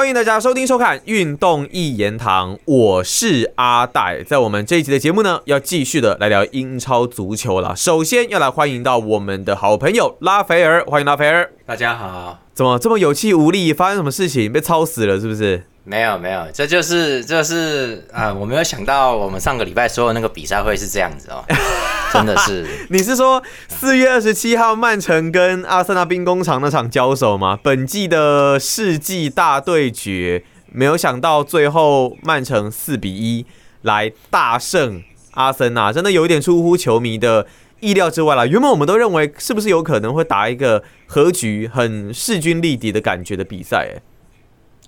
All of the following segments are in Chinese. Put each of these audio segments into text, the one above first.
欢迎大家收听收看《运动一言堂》，我是阿戴。在我们这一集的节目呢，要继续的来聊英超足球了。首先要来欢迎到我们的好朋友拉斐尔，欢迎拉斐尔。大家好，怎么这么有气无力？发生什么事情？被操死了是不是？没有没有，这就是这是啊，我没有想到我们上个礼拜说的那个比赛会是这样子哦，真的是。你是说四月二十七号曼城跟阿森纳兵工厂那场交手吗？本季的世纪大对决，没有想到最后曼城四比一来大胜阿森纳，真的有一点出乎球迷的意料之外了。原本我们都认为是不是有可能会打一个和局，很势均力敌的感觉的比赛，哎。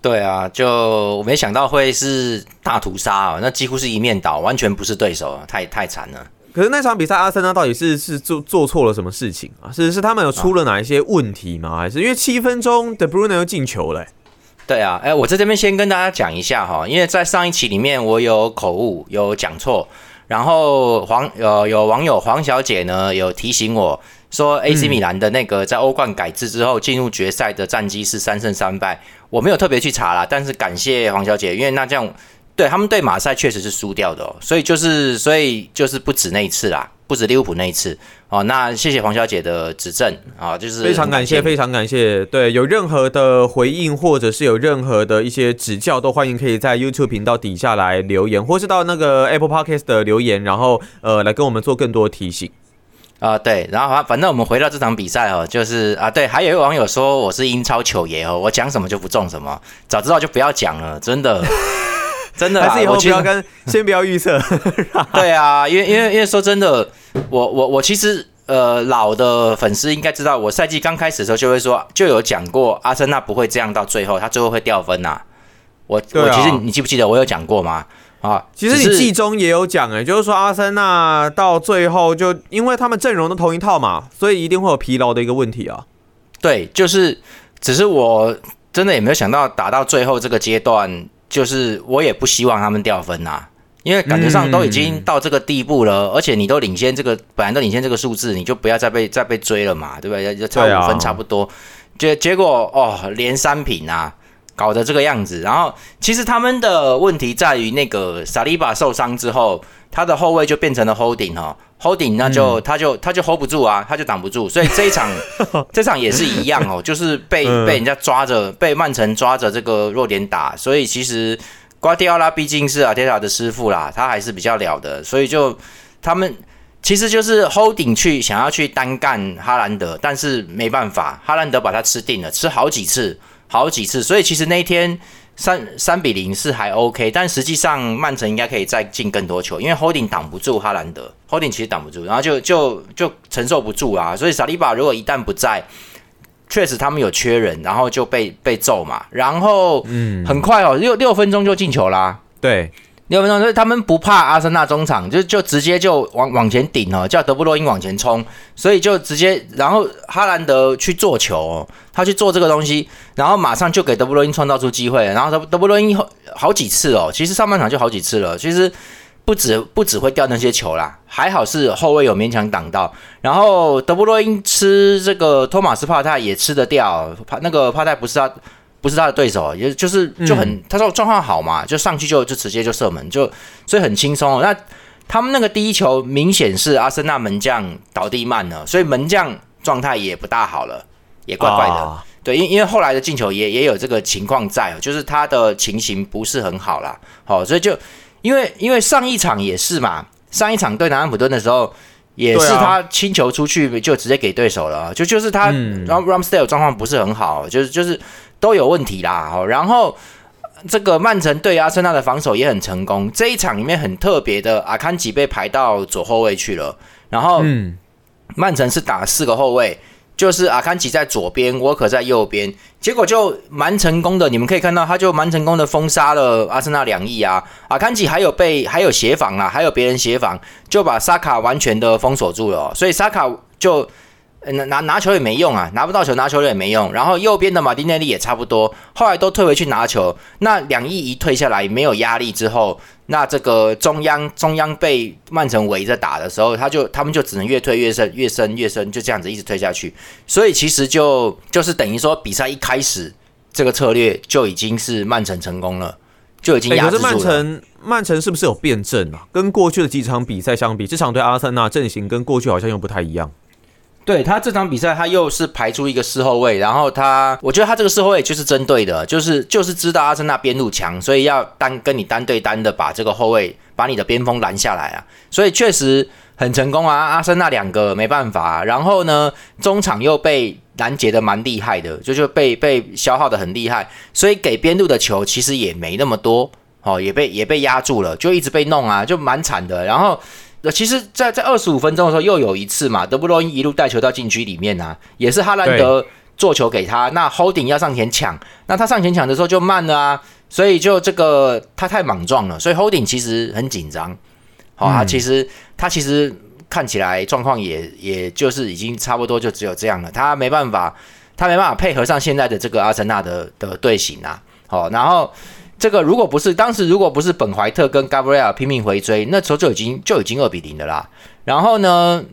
对啊，就我没想到会是大屠杀啊！那几乎是一面倒，完全不是对手，太太惨了。可是那场比赛，阿森纳到底是是做做错了什么事情啊？是是他们有出了哪一些问题吗？还是因为七分钟的 Bruno 又进球了？对啊，哎，我在这边先跟大家讲一下哈，因为在上一期里面我有口误，有讲错，然后黄呃有网友黄小姐呢有提醒我。说 AC 米兰的那个在欧冠改制之后进入决赛的战绩是三胜三败，我没有特别去查啦，但是感谢黄小姐，因为那这样对他们对马赛确实是输掉的哦，所以就是所以就是不止那一次啦，不止利物浦那一次哦。那谢谢黄小姐的指正啊，就是非常感谢，非常感谢。对，有任何的回应或者是有任何的一些指教，都欢迎可以在 YouTube 频道底下来留言，或是到那个 Apple Podcast 的留言，然后呃来跟我们做更多提醒。啊，对，然后反正我们回到这场比赛哦，就是啊，对，还有一位网友说我是英超球爷哦，我讲什么就不中什么，早知道就不要讲了，真的，真的，还是以后不要跟，先不要预测。对啊，因为因为因为说真的，我我我其实呃老的粉丝应该知道，我赛季刚开始的时候就会说，就有讲过阿森纳不会这样到最后，他最后会掉分呐。我我其实你记不记得我有讲过吗？啊，其实你季中也有讲哎，就是说阿森纳到最后就因为他们阵容都同一套嘛，所以一定会有疲劳的一个问题啊。对，就是只是我真的也没有想到打到最后这个阶段，就是我也不希望他们掉分呐，因为感觉上都已经到这个地步了，而且你都领先这个本来都领先这个数字，你就不要再被再被追了嘛，对不对？就差五分差不多，结结果哦连三平啊。搞得这个样子，然后其实他们的问题在于那个萨利巴受伤之后，他的后卫就变成了 holding 哈，holding 那就他就他就 hold 不住啊，他就挡不住，所以这一场 这场也是一样哦，就是被被人家抓着，被曼城抓着这个弱点打，所以其实瓜迪奥拉毕竟是阿迪达的师傅啦，他还是比较了的，所以就他们其实就是 holding 去想要去单干哈兰德，但是没办法，哈兰德把他吃定了，吃好几次。好几次，所以其实那一天三三比零是还 OK，但实际上曼城应该可以再进更多球，因为 Holding 挡不住哈兰德，Holding 其实挡不住，然后就就就承受不住啊，所以萨利巴如果一旦不在，确实他们有缺人，然后就被被揍嘛，然后嗯，很快哦，六六分钟就进球啦，对。六分钟，所以他们不怕阿森纳中场，就就直接就往往前顶哦，叫德布洛因往前冲，所以就直接，然后哈兰德去做球，他去做这个东西，然后马上就给德布洛因创造出机会，然后德德布洛因好几次哦，其实上半场就好几次了，其实不止不只会掉那些球啦，还好是后卫有勉强挡到，然后德布洛因吃这个托马斯帕泰也吃得掉，帕那个帕泰不是他。不是他的对手，也就是就很，他说状况好嘛，就上去就就直接就射门，就所以很轻松。那他们那个第一球明显是阿森纳门将倒地慢了，所以门将状态也不大好了，也怪怪的。对，因因为后来的进球也也有这个情况在，就是他的情形不是很好啦。好，所以就因为因为上一场也是嘛，上一场对南安普顿的时候也是他清球出去就直接给对手了，就就是他，然后 Ramsdale 状况不是很好，就是就是。都有问题啦，好，然后这个曼城对阿森纳的防守也很成功。这一场里面很特别的，阿坎吉被排到左后卫去了，然后曼城是打四个后卫，就是阿坎吉在左边，沃克在右边，结果就蛮成功的。你们可以看到，他就蛮成功的封杀了阿森纳两翼啊。阿坎吉还有被还有协防啊，还有别人协防，就把萨卡完全的封锁住了，所以萨卡就。拿拿拿球也没用啊，拿不到球拿球也没用。然后右边的马丁内利也差不多，后来都退回去拿球。那两翼一退下来没有压力之后，那这个中央中央被曼城围着打的时候，他就他们就只能越退越深，越深越深，就这样子一直退下去。所以其实就就是等于说比赛一开始这个策略就已经是曼城成功了，就已经压制住了。曼城曼城是不是有变阵啊？跟过去的几场比赛相比，这场对阿森纳阵型跟过去好像又不太一样。对他这场比赛，他又是排出一个四后卫，然后他，我觉得他这个四后卫就是针对的，就是就是知道阿森纳边路强，所以要单跟你单对单的把这个后卫把你的边锋拦下来啊，所以确实很成功啊。阿森纳两个没办法，然后呢，中场又被拦截的蛮厉害的，就就被被消耗的很厉害，所以给边路的球其实也没那么多，哦，也被也被压住了，就一直被弄啊，就蛮惨的。然后，其实在，在二十五分钟的时候，又有一次嘛，德布罗因一路带球到禁区里面啊，也是哈兰德做球给他，那 Holding 要上前抢，那他上前抢的时候就慢了啊，所以就这个他太莽撞了，所以 Holding 其实很紧张，好、啊，嗯其实他其实看起来状况也也就是已经差不多就只有这样了，他没办法，他没办法配合上现在的这个阿森纳的的队形啊，好、然后。这个如果不是当时如果不是本怀特跟 Gabriel 拼命回追，那时候就已经就已经二比零的啦。然后呢，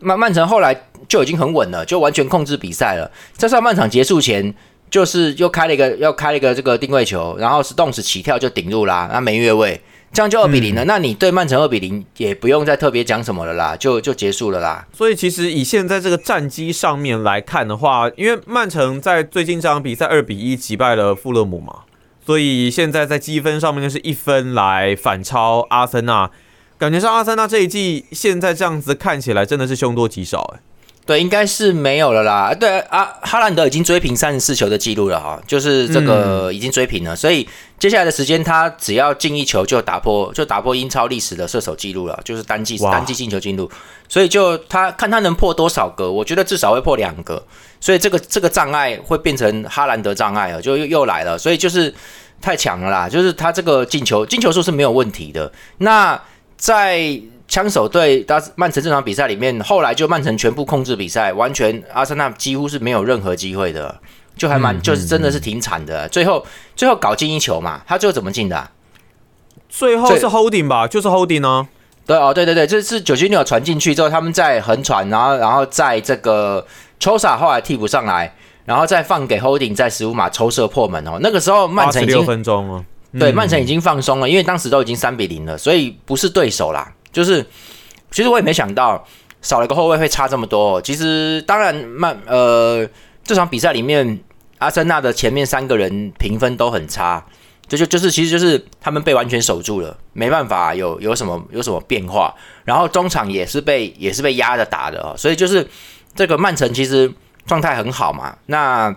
曼曼城后来就已经很稳了，就完全控制比赛了。在上半场结束前，就是又开了一个又开了一个这个定位球，然后是动时起跳就顶入啦，那没越位，这样就二比零了。那你对曼城二比零也不用再特别讲什么了啦，就就结束了啦。所以其实以现在这个战绩上面来看的话，因为曼城在最近这场比赛二比一击败了富勒姆嘛，所以现在在积分上面就是一分来反超阿森纳。感觉上阿森纳这一季现在这样子看起来真的是凶多吉少哎、对，应该是没有了啦。对啊，哈兰德已经追平三十四球的记录了哈，就是这个已经追平了，所以接下来的时间他只要进一球就打破就打破英超历史的射手记录了，就是单季单季进球记录。所以就他看他能破多少个，我觉得至少会破两个，所以这个这个障碍会变成哈兰德障碍啊，就又又来了，所以就是太强了啦，就是他这个进球进球数是没有问题的。那在枪手队打曼城这场比赛里面，后来就曼城全部控制比赛，完全阿森纳几乎是没有任何机会的，就还蛮、嗯就是真的是挺惨的。最后最后搞进一球嘛，他最后怎么进的啊、最最后是 holding 吧，就是 holding 呢、对哦，对对对，这是九七六传进去之后，他们在横传，然后然后在这个 Chosa 后来替补上来，然后再放给 Holding 在十五码抽射破门哦。那个时候曼城已经分钟了。对，嗯曼城已经放松了，因为当时都已经三比零了，所以不是对手啦。就是，其实我也没想到少了个后卫会差这么多、哦。其实当然曼呃这场比赛里面，阿森纳的前面三个人评分都很差，这就就是其实就是他们被完全守住了，没办法有有什么有什么变化。然后中场也是被也是被压着打的哦，所以就是这个曼城其实状态很好嘛。那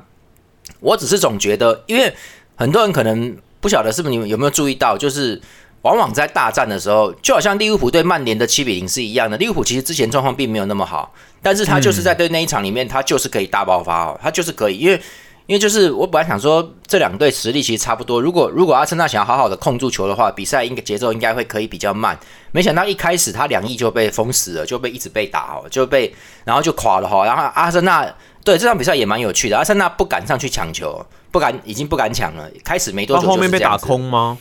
我只是总觉得，因为很多人可能不晓得是不是你们有没有注意到，就是往往在大战的时候，就好像利物浦对曼联的七比零是一样的。利物浦其实之前状况并没有那么好，但是他就是在对那一场里面，他就是可以大爆发哦，他就是可以，因为因为就是我本来想说这两队实力其实差不多，如果如果阿森纳想要好好的控住球的话，比赛应该节奏应该会可以比较慢。没想到一开始他两翼就被封死了，就被一直被打哦，就被然后就垮了哈，然后阿森纳。对这场比赛也蛮有趣的，阿森纳不敢上去抢球，不敢，已经不敢抢了。开始没多久，就后面被打空吗？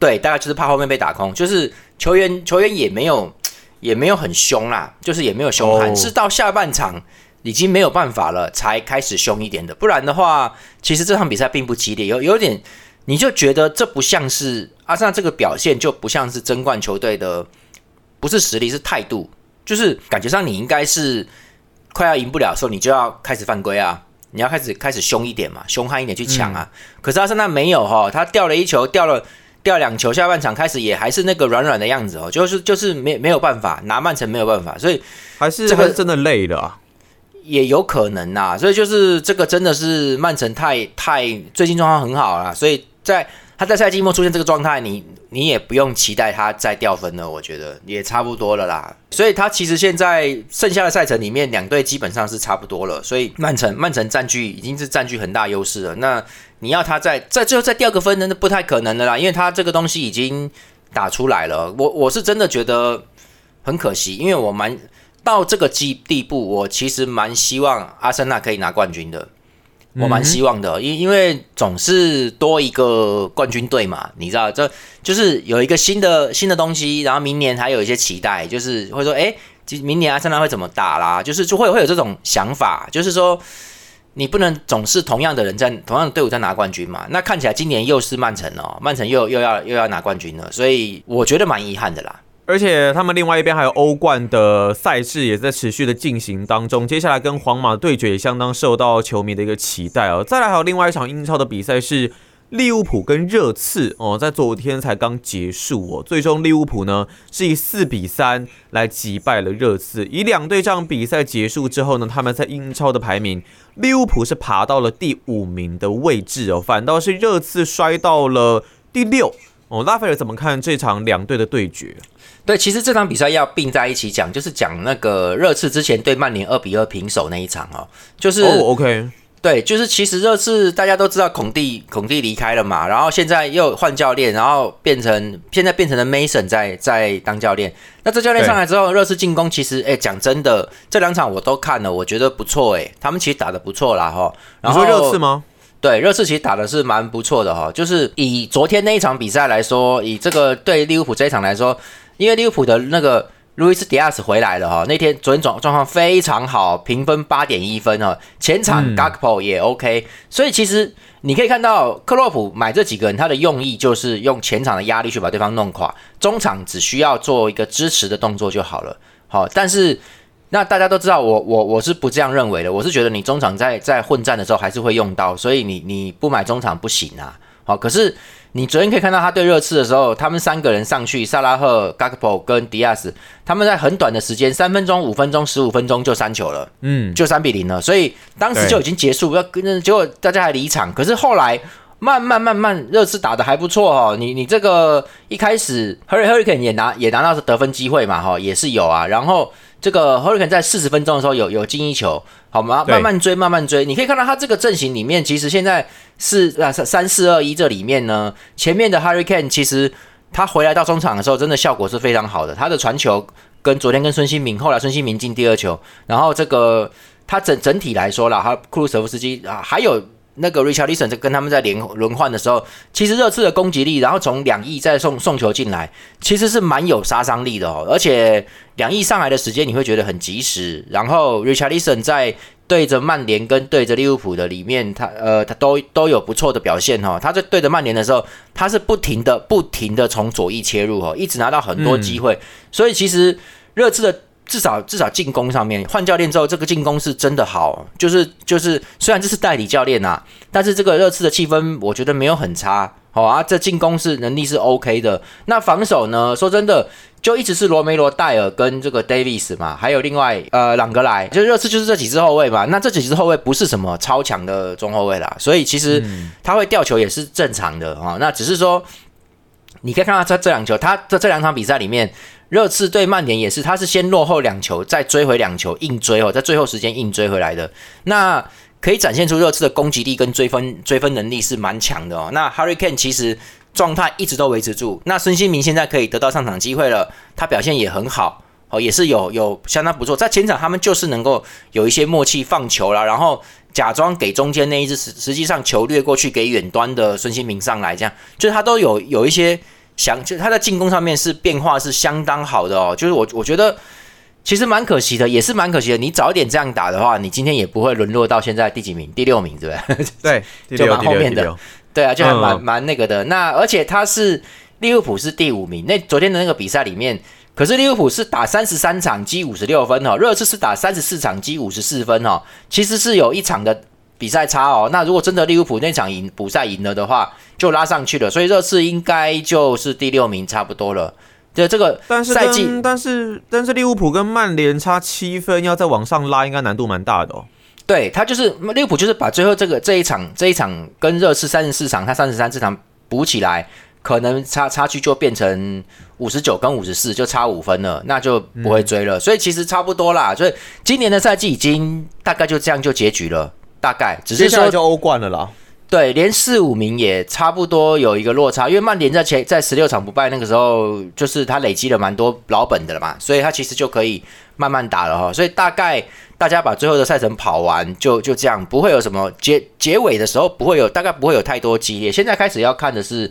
对，大概就是怕后面被打空，就是球员球员也没有也没有很凶啦，就是也没有凶悍，哦是到下半场已经没有办法了才开始凶一点的，不然的话，其实这场比赛并不激烈，有有点你就觉得这不像是阿森纳这个表现就不像是争冠球队的，不是实力是态度，就是感觉上你应该是快要赢不了的时候，你就要开始犯规啊。你要开始开始凶一点嘛，凶悍一点去抢啊。可是阿森纳没有哈，他掉了一球，掉了掉两球，下半场开始也还是那个软软的样子哦，就是就是没没有办法拿曼城没有办法，所以还是这个是真的累了啊？也有可能呐、所以就是这个真的是曼城太太最近状况很好啦，所以在他在赛季末出现这个状态，你你也不用期待他再掉分了，我觉得也差不多了啦。所以他其实现在剩下的赛程里面，两队基本上是差不多了，所以曼城曼城占据已经是占据很大优势了。那你要他再再最后再掉个分呢，那不太可能的啦，因为他这个东西已经打出来了。我我是真的觉得很可惜，因为我蛮到这个地地步，我其实蛮希望阿森纳可以拿冠军的。我蛮希望的，因因为总是多一个冠军队嘛，你知道，这就是有一个新的新的东西，然后明年还有一些期待，就是会说，哎，其实明年阿森纳会怎么打啦？就是就会会有这种想法，就是说，你不能总是同样的人在同样的队伍在拿冠军嘛？那看起来今年又是曼城哦，曼城又又要又要拿冠军了，所以我觉得蛮遗憾的啦。而且他们另外一边还有欧冠的赛事也在持续的进行当中，接下来跟皇马对决也相当受到球迷的一个期待哦。再来还有另外一场英超的比赛是利物浦跟热刺哦，在昨天才刚结束哦，最终利物浦呢是以四比三来击败了热刺。以两队这样比赛结束之后呢，他们在英超的排名，利物浦是爬到了第五名的位置哦，反倒是热刺摔到了第六哦。拉斐尔怎么看这场两队的对决？对，其实这场比赛要并在一起讲，就是讲那个热刺之前对曼联二比二平手那一场哦，就是哦，OK，对，就是其实热刺大家都知道孔蒂孔蒂离开了嘛，然后现在又换教练，然后变成现在变成了 Mason 在在当教练。那这教练上来之后，热刺进攻其实哎，讲真的，这两场我都看了，我觉得不错哎，他们其实打的不错啦哈。你说热刺吗？对，热刺其实打的是蛮不错的哈，就是以昨天那一场比赛来说，以这个对利物浦这一场来说。因为利物浦的那个路易斯·迪亚斯回来了哈，那天昨天状状况非常好，评分八点一分哈，前场 Gakpo 也 OK，所以其实你可以看到克洛普买这几个人，他的用意就是用前场的压力去把对方弄垮，中场只需要做一个支持的动作就好了。好，但是那大家都知道，我我我是不这样认为的，我是觉得你中场在在混战的时候还是会用到，所以你你不买中场不行啊。好，可是。你昨天可以看到他对热刺的时候，他们三个人上去，萨拉赫、g a k p o 跟迪亚斯，他们在很短的时间，三分钟、五分钟、十五分钟就三球了，嗯，就三比零了，所以当时就已经结束，要跟结果大家还离场。可是后来慢慢慢慢，热刺打的还不错哦，你你这个一开始 Hurry Hurricane 也拿也拿到是得分机会嘛哈，也是有啊，然后。这个 Hurricane 在四十分钟的时候有有进一球，好吗？慢慢追，慢慢追。你可以看到他这个阵型里面，其实现在是啊三三四二一这里面呢，前面的 Hurricane 其实他回来到中场的时候，真的效果是非常好的。他的传球跟昨天跟孙兴民，后来孙兴民进第二球，然后这个他整整体来说啦，他库鲁舍夫斯基啊，还有。那个 Richard Lison 在跟他们在连轮换的时候，其实热刺的攻击力，然后从两翼再送送球进来，其实是蛮有杀伤力的哦。而且两翼上来的时间你会觉得很及时。然后 Richard Lison 在对着曼联跟对着利物浦的里面，他呃他都都有不错的表现哈。他在对着曼联的时候，他是不停的不停的从左翼切入哦，一直拿到很多机会。所以其实热刺的。至少至少进攻上面换教练之后，这个进攻是真的好，就是就是虽然这是代理教练呐，但是这个热刺的气氛我觉得没有很差，好啊，这进攻是能力是 OK 的。那防守呢？说真的，就一直是罗梅罗、戴尔跟这个 Davis 嘛，还有另外呃朗格莱，就热刺就是这几支后卫嘛。那这几支后卫不是什么超强的中后卫啦，所以其实他会掉球也是正常的啊。那只是说你可以看到他这两球，他这这两场比赛里面。热刺对曼联也是，他是先落后两球，再追回两球，硬追哦，在最后时间硬追回来的。那可以展现出热刺的攻击力跟追分追分能力是蛮强的哦。那 Harry Kane 其实状态一直都维持住。那孙兴民现在可以得到上场机会了，他表现也很好哦，也是有有相当不错。在前场他们就是能够有一些默契放球了，然后假装给中间那一只，实实际上球掠过去给远端的孙兴民上来，这样就是他都有有一些。想，就他在进攻上面是变化是相当好的哦，就是我我觉得其实蛮可惜的，也是蛮可惜的。你早一点这样打的话，你今天也不会沦落到现在第几名？第六名，对不对？对，就蛮后面的。对啊，就还蛮蛮那个的。那而且他是利物浦是第五名。那昨天的那个比赛里面，可是利物浦是打三十三场积五十六分哦，热刺是打三十四场积五十四分哦，其实是有一场的。比赛差哦，那如果真的利物浦那场赢补赛赢了的话，就拉上去了，所以热刺应该就是第六名差不多了。对这个赛季，但是但是利物浦跟曼联差七分，要再往上拉，应该难度蛮大的哦。对他就是利物浦，就是把最后这个这一场这一场跟热刺三十四场，他三十三这场补起来，可能差差距就变成五十九跟五十四，就差五分了，那就不会追了。所以其实差不多啦，所以今年的赛季已经大概就这样就结局了。大概。只是说就欧冠了啦，对，连四五名也差不多有一个落差，因为曼联在前在十六场不败那个时候，就是他累积了蛮多老本的了嘛，所以他其实就可以慢慢打了哈，所以大概大家把最后的赛程跑完，就就这样，不会有什么结结尾的时候不会有，大概不会有太多激烈。现在开始要看的是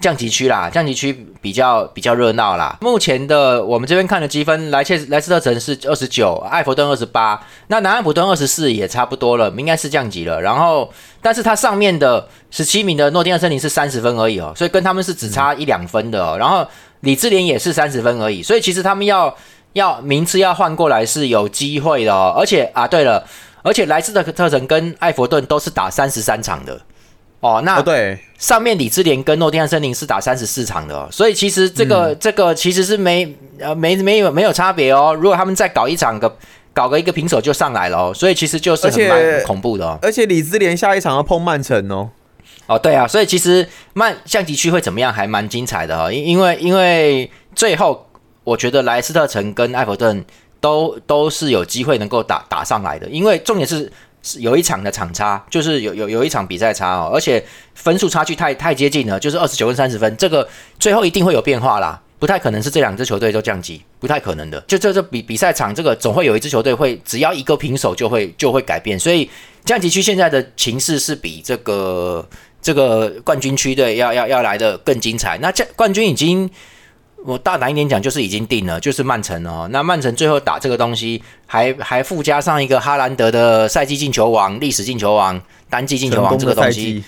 降级区啦，降级区比较比较热闹啦。目前的我们这边看的积分，莱切莱斯特城是二十九，艾弗顿二十八，那南安普顿二十四也差不多了，应该是降级了。然后，但是它上面的十七名的诺丁汉森林是三十分而已哦，所以跟他们是只差一两分的哦。然后李智联也是三十分而已，所以其实他们要要名次要换过来是有机会的哦。而且啊，对了，而且莱斯特特城跟艾弗顿都是打三十三场的。哦，那对，上面李智联跟诺丁汉森林是打三十四场的，哦所以其实这个这个其实是没呃没没有没有差别哦。如果他们再搞一场个搞个一个平手就上来了哦，所以其实就是很蛮恐怖的哦。而且李智联下一场要碰曼城哦。哦，对啊，所以其实曼象棋区会怎么样还蛮精彩的哦，因因为因为最后我觉得莱斯特城跟埃弗顿都都是有机会能够打打上来的，因为重点是。是有一场的场差，就是有有有一场比赛差哦，而且分数差距太太接近了，就是二十九跟三十分，这个最后一定会有变化啦，不太可能是这两支球队都降级，不太可能的。就这这比比赛场，这个总会有一支球队会只要一个平手就会就会改变，所以降级区现在的情势是比这个这个冠军区队要要要来的更精彩。那这冠军已经。我大胆一点讲，就是已经定了，就是曼城哦。那曼城最后打这个东西，还还附加上一个哈兰德的赛季进球王、历史进球王、单季进球王这个东西，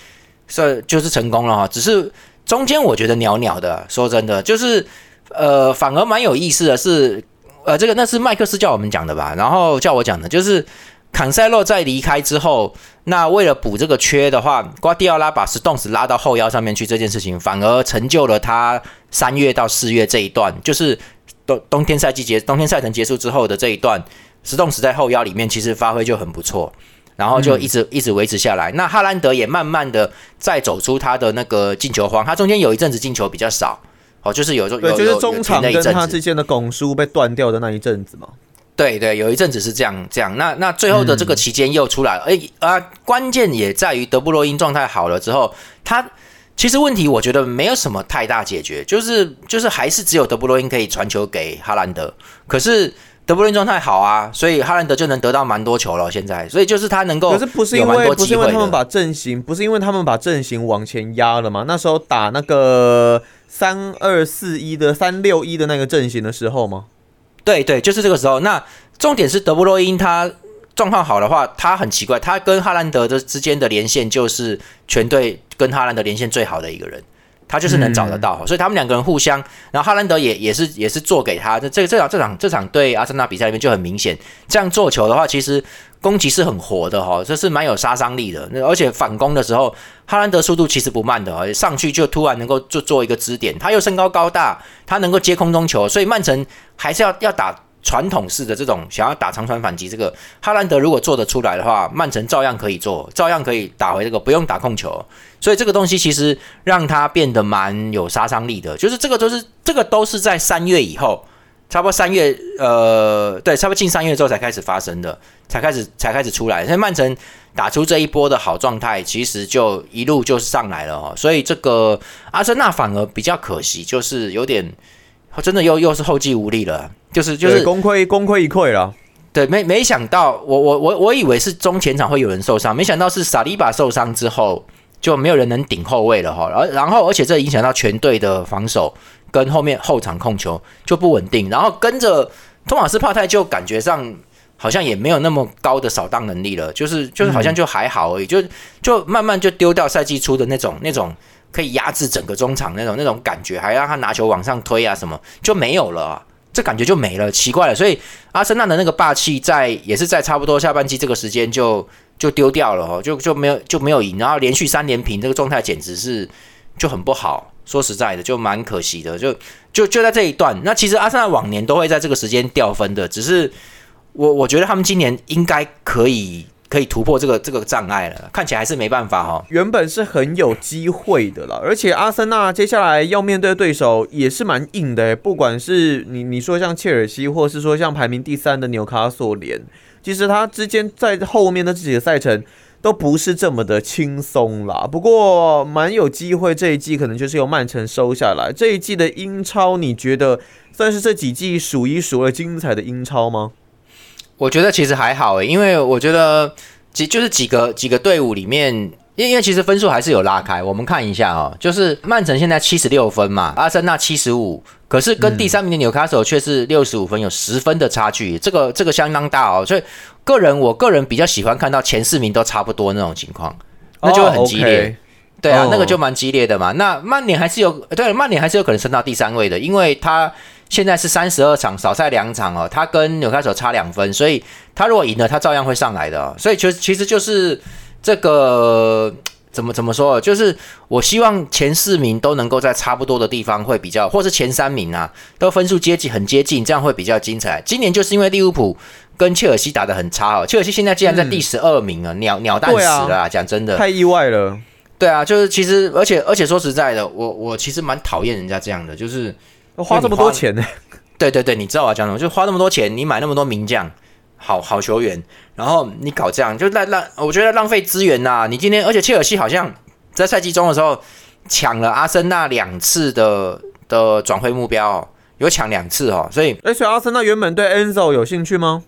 是就是成功了哈。只是中间我觉得袅袅的，说真的，就是呃，反而蛮有意思的是，呃，这个那是麦克斯叫我们讲的吧，然后叫我讲的，就是。坎塞洛在离开之后，那为了补这个缺的话，瓜迪奥拉把斯动斯拉到后腰上面去，这件事情反而成就了他三月到四月这一段，就是冬冬天赛季结冬天赛程结束之后的这一段，斯动斯在后腰里面其实发挥就很不错，然后就一直一直维持下来。那哈兰德也慢慢的再走出他的那个进球荒，他中间有一阵子进球比较少，哦，就是有时候对就是中场跟他之间的拱书被断掉的那一阵子嘛。对对，有一阵子是这样这样，那那最后的这个期间又出来了，哎啊，关键也在于德布罗因状态好了之后，他其实问题我觉得没有什么太大解决，就是就是还是只有德布罗因可以传球给哈兰德，可是德布罗因状态好啊，所以哈兰德就能得到蛮多球了，现在，所以就是他能够，可是不是因为不是因为他们把阵型不是因为他们把阵型往前压了吗？那时候打那个三二四一的三六一的那个阵型的时候吗？对对，就是这个时候。那重点是德布罗因他状况好的话，他很奇怪，他跟哈兰德的之间的连线就是全队跟哈兰德连线最好的一个人，他就是能找得到，所以他们两个人互相。然后哈兰德也也是也是做给他，这这这场这场这场对阿森纳比赛里面就很明显，这样做球的话，其实。攻击是很活的哈，这是蛮有杀伤力的。那而且反攻的时候，哈兰德速度其实不慢的，上去就突然能够做做一个支点。他又身高高大，他能够接空中球，所以曼城还是要要打传统式的这种，想要打长传反击。这个哈兰德如果做得出来的话，曼城照样可以做，照样可以打回这个不用打控球。所以这个东西其实让他变得蛮有杀伤力的。就是这个都是这个都是在三月以后。差不多三月，呃，对，差不多近三月之后才开始发生的，才开始才开始出来。所以曼城打出这一波的好状态，其实就一路就上来了。所以这个阿森纳反而比较可惜，就是有点真的又又是后继无力了，就是就是功亏功亏一篑了。对，没没想到，我我我我以为是中前场会有人受伤，没想到是萨利巴受伤之后就没有人能顶后卫了哈。而然后而且这影响到全队的防守。跟后面后场控球就不稳定，然后跟着托马斯帕泰就感觉上好像也没有那么高的扫荡能力了，就是就是好像就还好而已，就就慢慢就丢掉赛季初的那种那种可以压制整个中场那种那种感觉，还让他拿球往上推啊什么就没有了，这感觉就没了，奇怪了。所以阿森纳的那个霸气在也是在差不多下半季这个时间就就丢掉了哦，就就没有就没有赢，然后连续三连平，这个状态简直是就很不好。说实在的，就蛮可惜的，就就就在这一段。那其实阿森纳往年都会在这个时间掉分的，只是我我觉得他们今年应该可以可以突破这个这个障碍了。看起来还是没办法哈。原本是很有机会的了，而且阿森纳接下来要面对的对手也是蛮硬的，不管是你你说像切尔西，或是说像排名第三的纽卡索联，其实他之间在后面的这几个赛程。都不是这么的轻松啦，不过蛮有机会，这一季可能就是由曼城收下来。这一季的英超，你觉得算是这几季数一数二精彩的英超吗？我觉得其实还好诶，因为我觉得几就是几个几个队伍里面，因为因为其实分数还是有拉开，我们看一下哦，就是曼城现在七十六分嘛，阿森纳七十五，可是跟第三名的纽卡索却是六十五分，有十分的差距，这个这个相当大哦。所以个人我个人比较喜欢看到前四名都差不多那种情况，那就会很激烈。对啊，那个就蛮激烈的嘛。那曼联还是有对曼联还是有可能升到第三位的，因为他现在是三十二场少赛两场哦，他跟纽卡索差两分，所以他如果赢了，他照样会上来的。所以其实其实就是。这个怎么怎么说？就是我希望前四名都能够在差不多的地方会比较，或是前三名啊，都分数接近很接近，这样会比较精彩。今年就是因为利物浦跟切尔西打的很差哦，切尔西现在竟然在第十二名啊，鸟鸟蛋死了，讲真的，太意外了。对啊，就是其实，而且而且说实在的，我我其实蛮讨厌人家这样的，就是花这么多钱呢。对对对，你知道我要讲什么？就花那么多钱，你买那么多名将。好好球员，然后你搞这样就浪浪，我觉得浪费资源呐。你今天，而且切尔西好像在赛季中的时候抢了阿森纳两次的的转会目标，有抢两次哦。所以，而且阿森纳原本对 Enzo 有兴趣吗？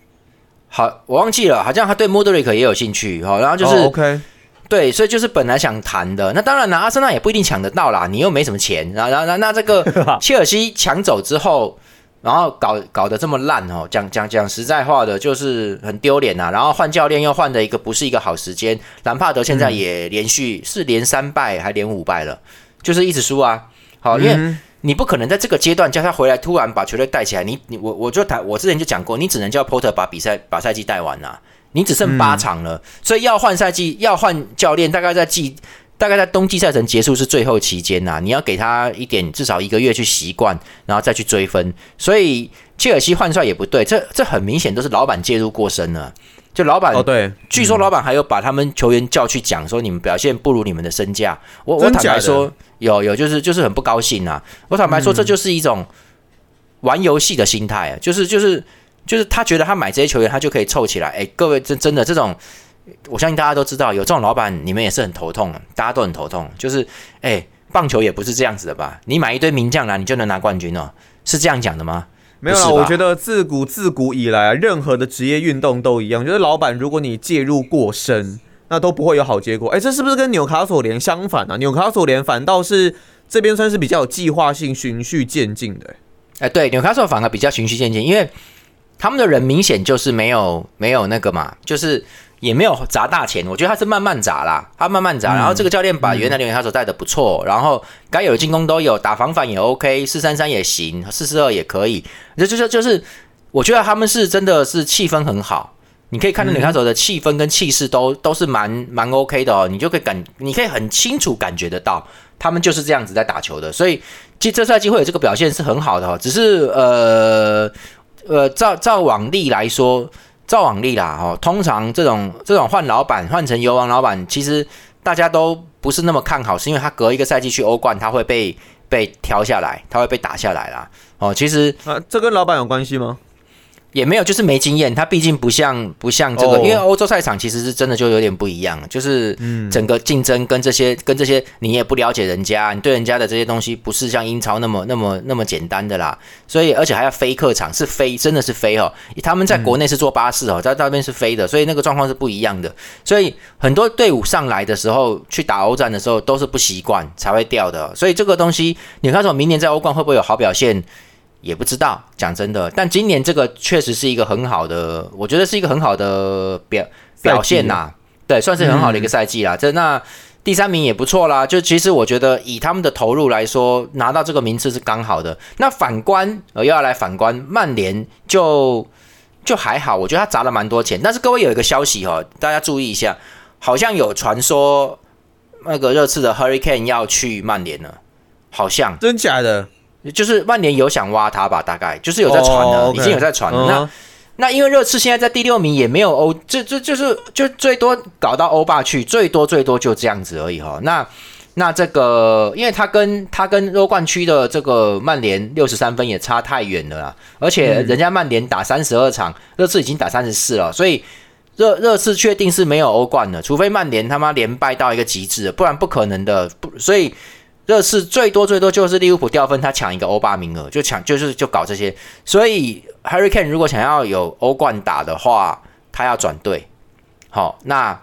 好，我忘记了，好像他对 Modric 也有兴趣哦。然后就是 OK，对，所以就是本来想谈的。那当然了，阿森纳也不一定抢得到啦，你又没什么钱。然后，然后，那这个 切尔西抢走之后。然后搞搞得这么烂哦，讲讲讲实在话的，就是很丢脸呐。然后换教练又换的一个不是一个好时间，兰帕德现在也连续是连三败还连五败了，就是一直输啊。好，因为你不可能在这个阶段叫他回来突然把球队带起来。你你我我就谈，我之前就讲过，你只能叫 Porter 把比赛把赛季带完呐。你只剩八场了，所以要换赛季要换教练，大概在季。大概在冬季赛程结束是最后期间呐，你要给他一点至少一个月去习惯，然后再去追分。所以切尔西换帅也不对，这这很明显都是老板介入过深了。就老板哦，对，据说老板还有把他们球员叫去讲说你们表现不如你们的身价。我我坦白说有有就是就是很不高兴啊。我坦白说这就是一种玩游戏的心态啊，就是就是就是他觉得他买这些球员他就可以凑起来。哎，各位真真的这种。我相信大家都知道，有这种老板，你们也是很头痛，大家都很头痛。就是，哎，棒球也不是这样子的吧？你买一堆名将来，你就能拿冠军哦？是这样讲的吗？没有啊，我觉得自古自古以来啊，任何的职业运动都一样，就是老板，如果你介入过深，那都不会有好结果。哎，这是不是跟纽卡索联相反呢？纽卡索联反倒是这边算是比较有计划性、循序渐进的。哎，对，纽卡索反而比较循序渐进，因为他们的人明显就是没有没有那个嘛，就是。也没有砸大钱，我觉得他是慢慢砸啦，他慢慢砸。然后这个教练把原来的他所带的不错，然后该有的进攻都有，打防反也 OK，四三三也行，四四二也可以。就就是就是，我觉得他们是真的是气氛很好。你可以看到纽卡索的气氛跟气势都都是蛮蛮 OK 的哦，你就可以感，你可以很清楚感觉得到，他们就是这样子在打球的。所以其实这赛季会有这个表现是很好的哦，只是呃呃，照照往例来说。照往例啦，哦，通常这种这种换老板换成游王老板，其实大家都不是那么看好，是因为他隔一个赛季去欧冠，他会被被挑下来，他会被打下来啦。哦，其实啊，这跟老板有关系吗？也没有，就是没经验。他毕竟不像不像这个，因为欧洲赛场其实是真的就有点不一样，就是整个竞争跟这些跟这些你也不了解人家，你对人家的这些东西不是像英超那么那么那么简单的啦。所以而且还要飞客场，是飞，真的是飞哦。他们在国内是坐巴士哦，在那边是飞的，所以那个状况是不一样的。所以很多队伍上来的时候去打欧战的时候都是不习惯才会掉的。所以这个东西，你看说明年在欧冠会不会有好表现？也不知道，讲真的，但今年这个确实是一个很好的，我觉得是一个很好的表表现呐，对，算是很好的一个赛季啦。这那第三名也不错啦，就其实我觉得以他们的投入来说，拿到这个名次是刚好的。那反观，呃，又要来反观曼联，就就还好，我觉得他砸了蛮多钱。但是各位有一个消息哦，大家注意一下，好像有传说那个热刺的 Hurricane 要去曼联了，好像真假的。就是曼联有想挖他吧，大概就是有在传了，已经有在传了。那那因为热刺现在在第六名，也没有欧，这这就是就最多搞到欧霸去，最多最多就这样子而已哈。那那这个，因为他跟他跟欧冠区的这个曼联六十三分也差太远了啦，而且人家曼联打三十二场，热刺已经打三十四了，所以热热刺确定是没有欧冠的，除非曼联他妈连败到一个极致，不然不可能的。不，所以。热刺最多最多就是利物浦掉分，他抢一个欧霸名额，就抢就是就搞这些。所以 Harry Kane 如果想要有欧冠打的话，他要转队。好，那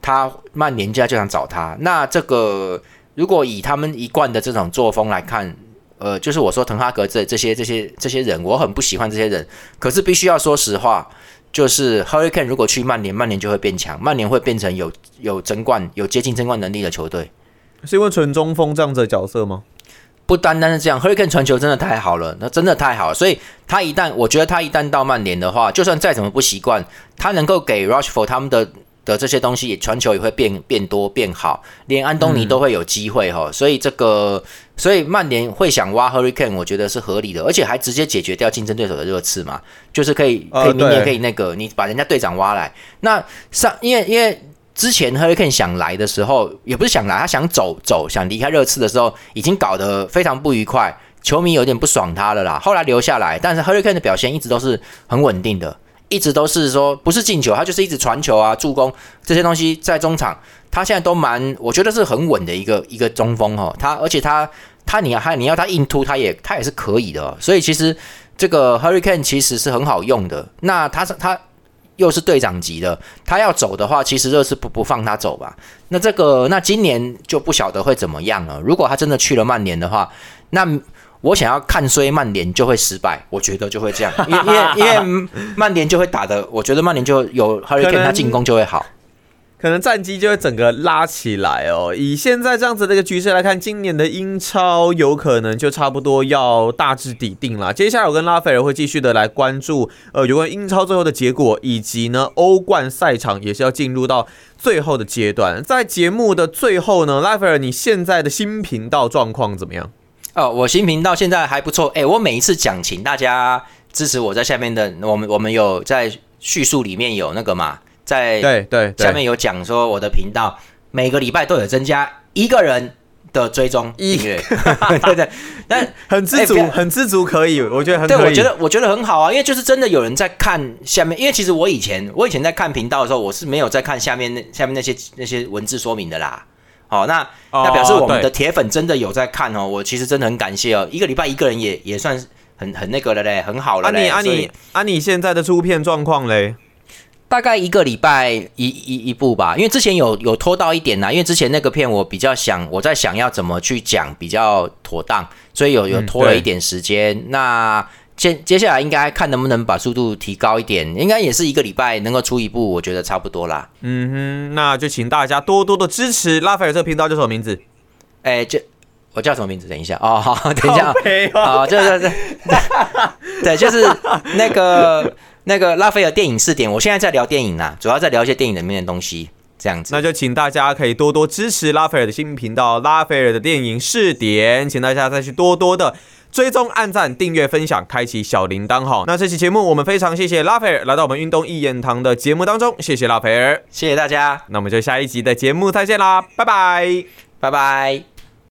他曼联家就想找他。那这个如果以他们一贯的这种作风来看，呃，就是我说滕哈格这这些这些这些人，我很不喜欢这些人。可是必须要说实话，就是 Hurricane 如果去曼联，曼联就会变强，曼联会变成有有争冠、有接近争冠能力的球队。是因为纯中锋这样子的角色吗？不单单是这样，Hurricane 传球真的太好了，那真的太好了。所以他一旦，我觉得他一旦到曼联的话，就算再怎么不习惯，他能够给 Rushford 他们的。的这些东西传球也会变变多变好，连安东尼都会有机会哈，所以这个所以曼联会想挖 Hurricane，我觉得是合理的，而且还直接解决掉竞争对手的热刺嘛，就是可以可以明年可以那个你把人家队长挖来，那上因为因为之前 Hurricane 想来的时候也不是想来，他想走走想离开热刺的时候，已经搞得非常不愉快，球迷有点不爽他了啦，后来留下来，但是 Hurricane 的表现一直都是很稳定的。一直都是说不是进球，他就是一直传球啊、助攻这些东西在中场，他现在都蛮，我觉得是很稳的一个一个中锋哈。他而且他他你要他你要他硬突，他也他也是可以的。所以其实这个 Hurricane 其实是很好用的。那他是他又是队长级的，他要走的话，其实热刺不不放他走吧。那这个那今年就不晓得会怎么样了。如果他真的去了曼联的话，那。我想要看衰曼联就会失败，我觉得就会这样，因因为因为曼联就会打的，我觉得曼联就有 Hurricane 他进攻就会好，可能战绩就会整个拉起来哦。以现在这样子的一个局势来看，今年的英超有可能就差不多要大致底定了。接下来我跟拉斐尔会继续的来关注呃有关英超最后的结果，以及呢欧冠赛场也是要进入到最后的阶段。在节目的最后呢，拉斐尔你现在的新频道状况怎么样？哦，我新频道现在还不错。哎，我每一次讲，请大家支持我在下面的，我们我们有在叙述里面有那个嘛，在对对下面有讲说我的频道每个礼拜都有增加一个人的追踪订阅，对 对，但 很知足，很知足，可以，我觉得很对，我觉得我觉得很好啊，因为就是真的有人在看下面，因为其实我以前我以前在看频道的时候，我是没有在看下面那下面那些那些文字说明的啦。好，那那表示我们的铁粉真的有在看哦。我其实真的很感谢哦，一个礼拜一个人也也算很很那个了嘞，很好了嘞。啊你啊你啊你现在的出片状况嘞？大概一个礼拜一一一部吧，因为之前有有拖到一点呐，因为之前那个片我比较想我在想要怎么去讲比较妥当，所以有有拖了一点时间。那接接下来应该看能不能把速度提高一点，应该也是一个礼拜能够出一部，我觉得差不多啦。嗯哼，那就请大家多多的支持拉斐尔这个频道叫什么名字？哎，这我叫什么名字？等一下哦，好，等一下啊，对对对，对，就是那个 那个拉斐尔电影试点，我现在在聊电影啦，主要在聊一些电影里面的东西，这样子。那就请大家可以多多支持拉斐尔的新频道拉斐尔的电影试点，请大家再去多多的。追踪、按赞、订阅、分享、开启小铃铛哈。那这期节目我们非常谢谢拉斐尔来到我们运动一言堂的节目当中，谢谢拉斐尔，谢谢大家。那我们就下一集的节目再见啦，拜拜，拜拜。